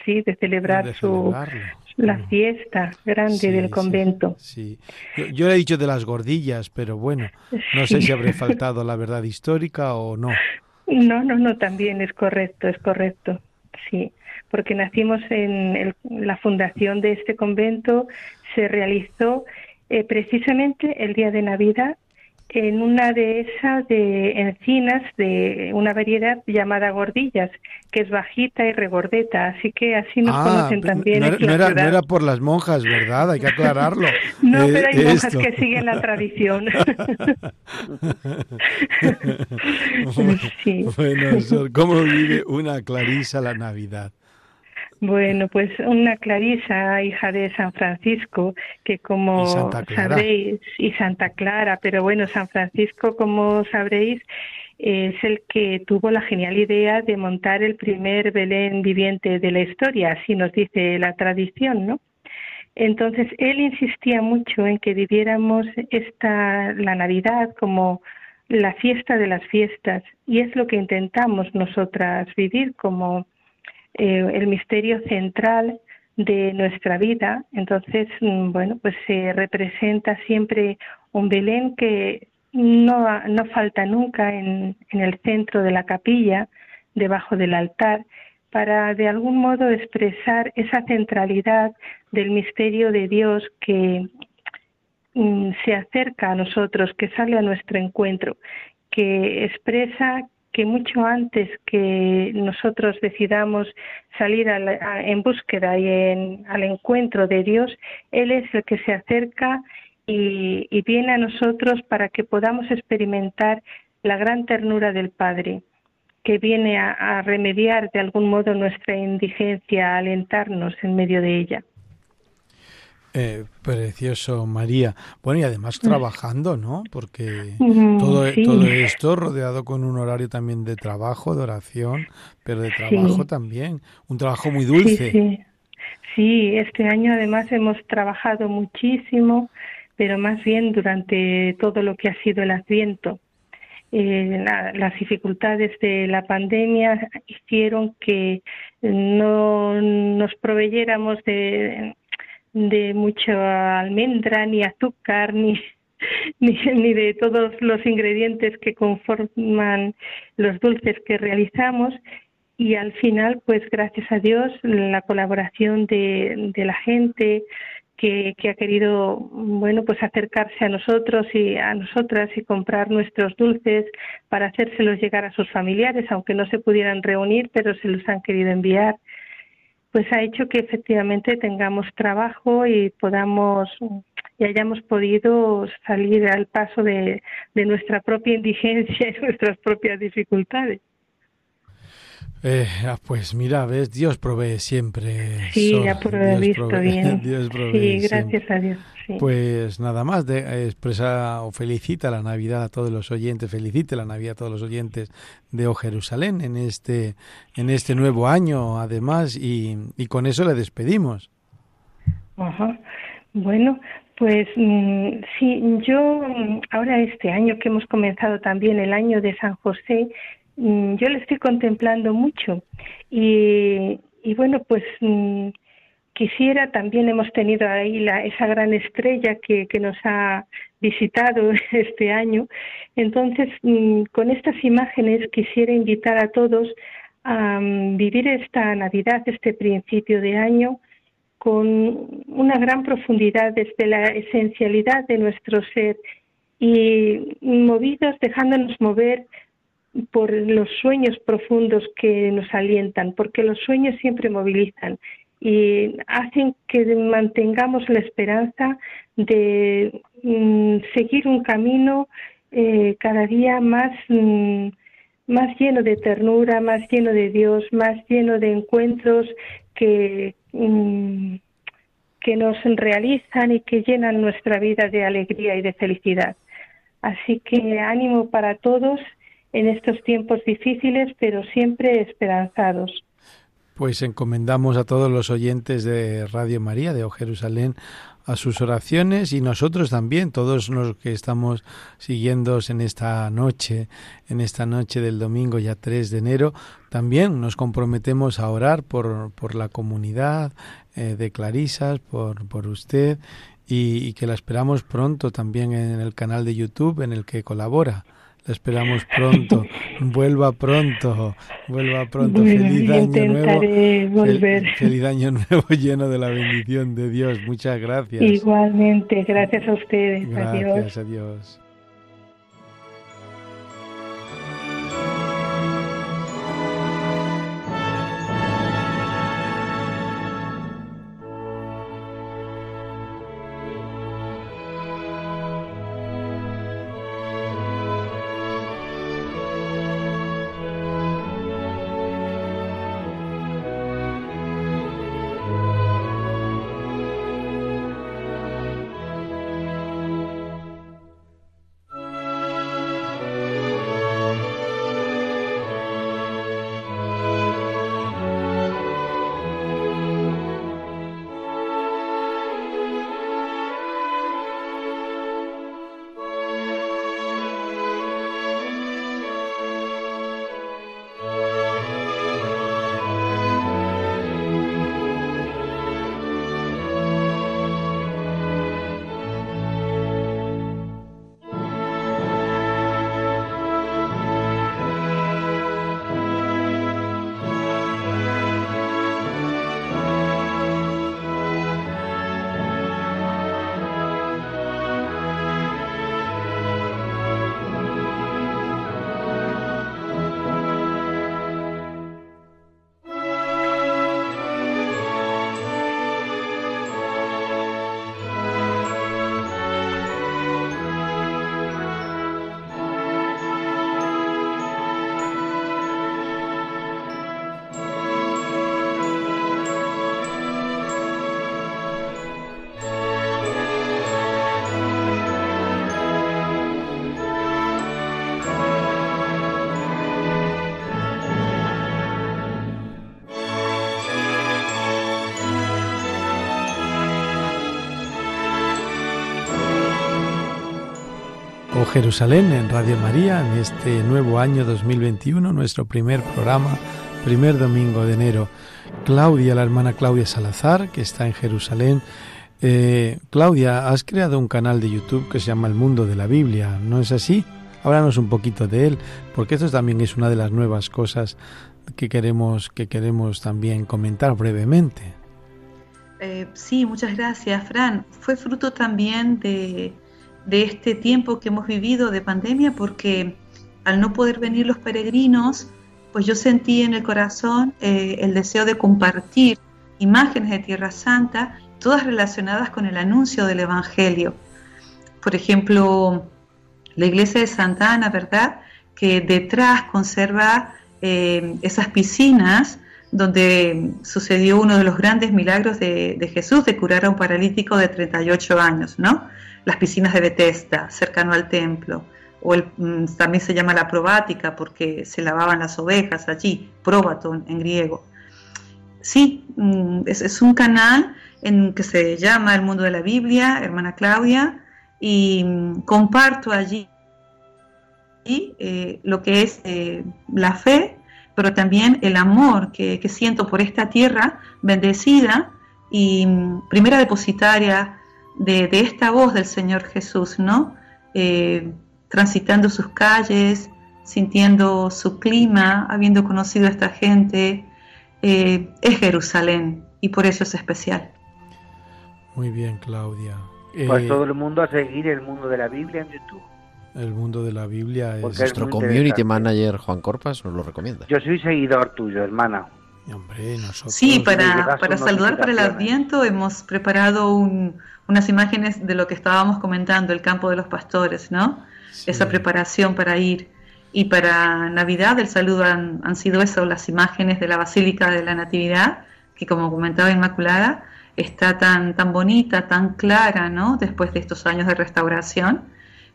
sí de celebrar su la mm. fiesta grande del convento. Sí, Yo, le he dicho de las gordillas, pero bueno, no sé si habré faltado la verdad histórica o no. No, no, no, también es correcto, es correcto, sí, porque nacimos en la fundación de este convento, se realizó eh, precisamente el día de Navidad en una de esas de encinas de una variedad llamada gordillas, que es bajita y regordeta, así que así nos ah, conocen también. No, no, era, no, era, por las monjas, ¿verdad? Hay que aclararlo. no, pero hay monjas que siguen la tradición. Bueno, ¿cómo vive una Clarisa la Navidad? Bueno, pues una Clarisa, hija de San Francisco, que como sabréis, y Santa Clara, pero bueno, San Francisco, como sabréis, es el que tuvo la genial idea de montar el primer Belén viviente de la historia, así nos dice la tradición, ¿no? Entonces, él insistía mucho en que viviéramos esta, la Navidad como la fiesta de las fiestas, y es lo que intentamos nosotras vivir como eh, el misterio central de nuestra vida. Entonces, mm, bueno, pues se representa siempre un Belén que no, no falta nunca en, el centro de la capilla, debajo del altar, para de algún modo expresar esa centralidad del misterio de Dios que mm, se acerca a nosotros, que sale a nuestro encuentro, que expresa que mucho antes que nosotros decidamos salir en búsqueda y en, al encuentro de Dios, Él es el que se acerca y, viene a nosotros para que podamos experimentar la gran ternura del Padre, que viene a remediar de algún modo nuestra indigencia, a alentarnos en medio de ella. Eh, precioso, María. Bueno, y además trabajando, ¿no? Porque todo, todo esto rodeado con un horario también de trabajo, de oración, pero de trabajo también. Un trabajo muy dulce. Sí, sí, este año además hemos trabajado muchísimo, pero más bien durante todo lo que ha sido el Adviento. Eh, las dificultades de la pandemia hicieron que no nos proveyéramos de de mucha almendra, ni azúcar, ni, ni, de todos los ingredientes que conforman los dulces que realizamos. Y al final, pues gracias a Dios, la colaboración de, de la gente que, que, ha querido, bueno, pues acercarse a nosotros y a nosotras y comprar nuestros dulces para hacérselos llegar a sus familiares, aunque no se pudieran reunir, pero se los han querido enviar pues ha hecho que efectivamente tengamos trabajo y podamos y hayamos podido salir al paso de, de nuestra propia indigencia y nuestras propias dificultades. Eh, ah, pues mira, ves, Dios provee siempre. Sí, ya por visto bien. sí, gracias a Dios. Pues nada más, de, expresa o felicita la Navidad a todos los oyentes, felicite la Navidad a todos los oyentes de O Jerusalén en este, en este nuevo año, además, y, y con eso le despedimos. Ajá. Bueno, Pues mm, sí, yo mm, ahora este año que hemos comenzado también el año de San José, yo le estoy contemplando mucho. Y, bueno, pues quisiera, también hemos tenido ahí la, esa gran estrella que, que nos ha visitado este año, entonces con estas imágenes quisiera invitar a todos a vivir esta Navidad, este principio de año, con una gran profundidad desde la esencialidad de nuestro ser y movidos, dejándonos mover por los sueños profundos que nos alientan, porque los sueños siempre movilizan y hacen que mantengamos la esperanza de mm, seguir un camino eh, cada día más, mm, más lleno de ternura, más lleno de Dios, más lleno de encuentros que, Mm, que nos realizan y que llenan nuestra vida de alegría y de felicidad. Así que ánimo para todos en estos tiempos difíciles, pero siempre esperanzados. Pues encomendamos a todos los oyentes de Radio María de O Jerusalén a sus oraciones y nosotros también, todos los que estamos siguiendo en esta noche, en esta noche del domingo ya 3 de enero, también nos comprometemos a orar por, por la comunidad eh, de Clarisas, por, por usted y que la esperamos pronto también en el canal de YouTube en el que colabora esperamos pronto. Vuelva pronto, vuelva pronto. feliz año nuevo. Volver. feliz año nuevo lleno de la bendición de Dios. Muchas gracias. Igualmente, gracias a ustedes. Gracias, adiós. Jerusalén en Radio María en este nuevo año 2021, nuestro primer programa, primer domingo de enero. Claudia, la hermana Claudia Salazar, que está en Jerusalén. Eh, Claudia, has creado un canal de YouTube que se llama El Mundo de la Biblia, ¿no es así? Háblanos un poquito de él, porque esto también es una de las nuevas cosas que queremos, que queremos también comentar brevemente. Eh, sí, muchas gracias, Fran. Fue fruto también de, de este tiempo que hemos vivido de pandemia porque al no poder venir los peregrinos, pues yo sentí en el corazón eh, el deseo de compartir imágenes de Tierra Santa, todas relacionadas con el anuncio del Evangelio. Por ejemplo, la iglesia de Santa Ana, ¿verdad? Que detrás conserva eh, esas piscinas donde sucedió uno de los grandes milagros de, de, Jesús de curar a un paralítico de 38 años, ¿no? Las piscinas de Bethesda, cercano al templo, o mm, también se llama la probática porque se lavaban las ovejas allí, próbato en, griego. sí, mm, es, un canal en que se llama El Mundo de la Biblia, hermana Claudia, y mm, comparto allí eh, lo que es eh, la fe, pero también el amor que, siento por esta tierra bendecida y primera depositaria de, esta voz del Señor Jesús, ¿no? Eh, transitando sus calles, sintiendo su clima, habiendo conocido a esta gente, es Jerusalén y por eso es especial. Muy bien, Claudia. Pues todo el mundo a seguir el mundo de la Biblia en YouTube. El mundo de la Biblia es... Nuestro community manager Juan Corpas nos lo recomienda. Yo soy seguidor tuyo, hermana. Hombre, nosotros... Sí, para, para saludar para el Adviento hemos preparado unas imágenes de lo que estábamos comentando, el campo de los pastores, ¿no? Esa preparación para ir. Y para Navidad el saludo han, han sido eso, las imágenes de la Basílica de la Natividad, que como comentaba Inmaculada, está tan, tan bonita, tan clara, ¿no? Después de estos años de restauración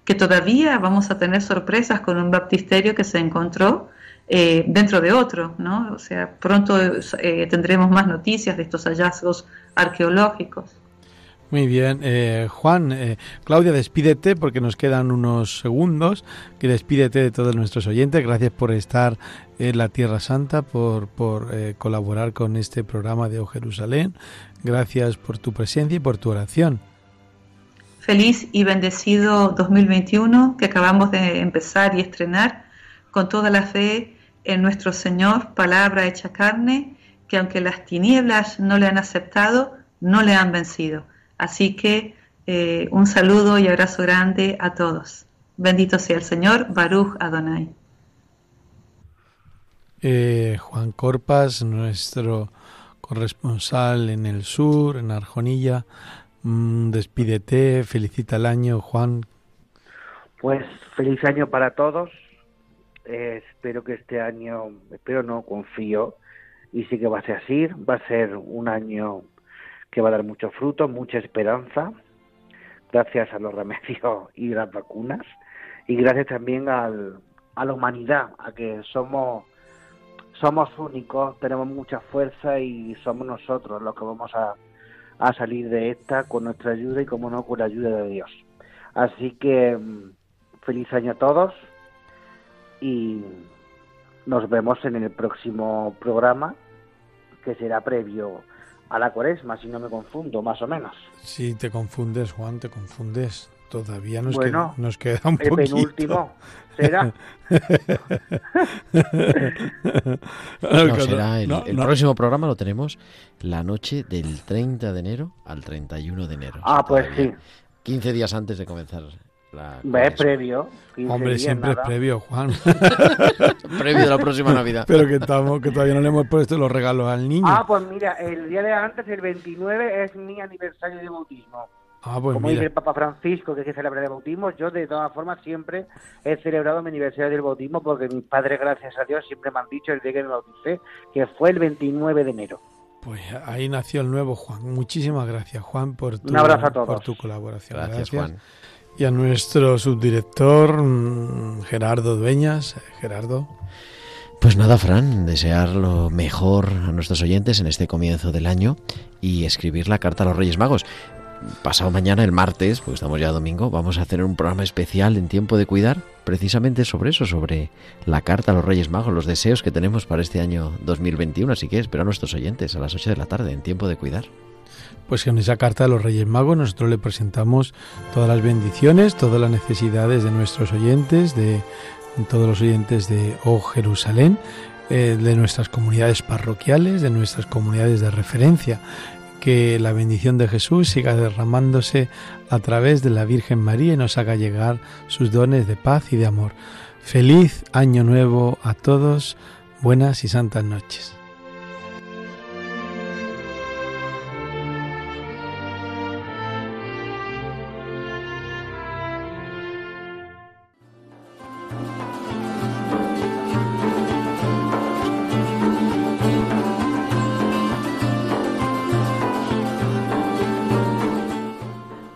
que todavía vamos a tener sorpresas con un baptisterio que se encontró eh, dentro de otro, ¿no? O sea, pronto eh, tendremos más noticias de estos hallazgos arqueológicos. Muy bien, eh, Juan, Claudia, despídete porque nos quedan unos segundos. Que despídete de todos nuestros oyentes. Gracias por estar en la Tierra Santa, por, por colaborar con este programa de O Jerusalén. Gracias por tu presencia y por tu oración. Feliz y bendecido 2021 que acabamos de empezar y estrenar con toda la fe en nuestro Señor, palabra hecha carne, que aunque las tinieblas no le han aceptado, no le han vencido. Así que eh, un saludo y abrazo grande a todos. Bendito sea el Señor, Baruch Adonai. Eh, Juan Corpas, nuestro corresponsal en el sur, en Arjonilla, Mm, despídete, felicita el año, Juan. Pues feliz año para todos. Eh, espero que este año, espero no, confío, y sí que va a ser así, va a ser un año que va a dar mucho fruto, mucha esperanza, gracias a los remedios y las vacunas, y gracias también al, a la humanidad, a que somos somos únicos, tenemos mucha fuerza y somos nosotros los que vamos a a salir de esta con nuestra ayuda y, como no, con la ayuda de Dios. Así que mm, feliz año a todos y nos vemos en el próximo programa que será previo a la cuaresma, si no me confundo, más o menos. Si te confundes, Juan, te confundes. Todavía nos, queda, nos queda un el penúltimo será. será el, próximo programa lo tenemos la noche del 30 de enero al 31 de enero. Ah, pues sí. 15 días antes de comenzar la Ve, previo. Hombre, siempre es previo, Juan. previo de la próxima Navidad. Pero que, estamos, que todavía no le hemos puesto los regalos al niño. Ah, pues mira, el día de antes, el 29, es mi aniversario de bautismo. Ah, pues Como dice el Papa Francisco, que hay que celebrar el bautismo, yo de todas formas siempre he celebrado mi aniversario del bautismo porque mis padres, gracias a Dios, siempre me han dicho el día que me bauticé, que fue el 29 de enero. Pues ahí nació el nuevo Juan. Muchísimas gracias, Juan, por tu, por tu colaboración. Gracias, Juan. Y a nuestro subdirector, mm, Gerardo Dueñas. Gerardo. Pues nada, Fran, desear lo mejor a nuestros oyentes en este comienzo del año y escribir la carta a los Reyes Magos pasado mañana, el martes, porque estamos ya domingo, vamos a hacer un programa especial en tiempo de cuidar, precisamente sobre eso, sobre la carta a los Reyes Magos, los deseos que tenemos para este año 2021. Así que espero a nuestros oyentes a las 8 de la tarde en tiempo de cuidar. Pues en esa carta a los Reyes Magos nosotros le presentamos todas las bendiciones, todas las necesidades de nuestros oyentes, de todos los oyentes de Oh Jerusalén, eh, de nuestras comunidades parroquiales, de nuestras comunidades de referencia que la bendición de Jesús siga derramándose a través de la Virgen María y nos haga llegar sus dones de paz y de amor. Feliz año nuevo a todos, buenas y santas noches.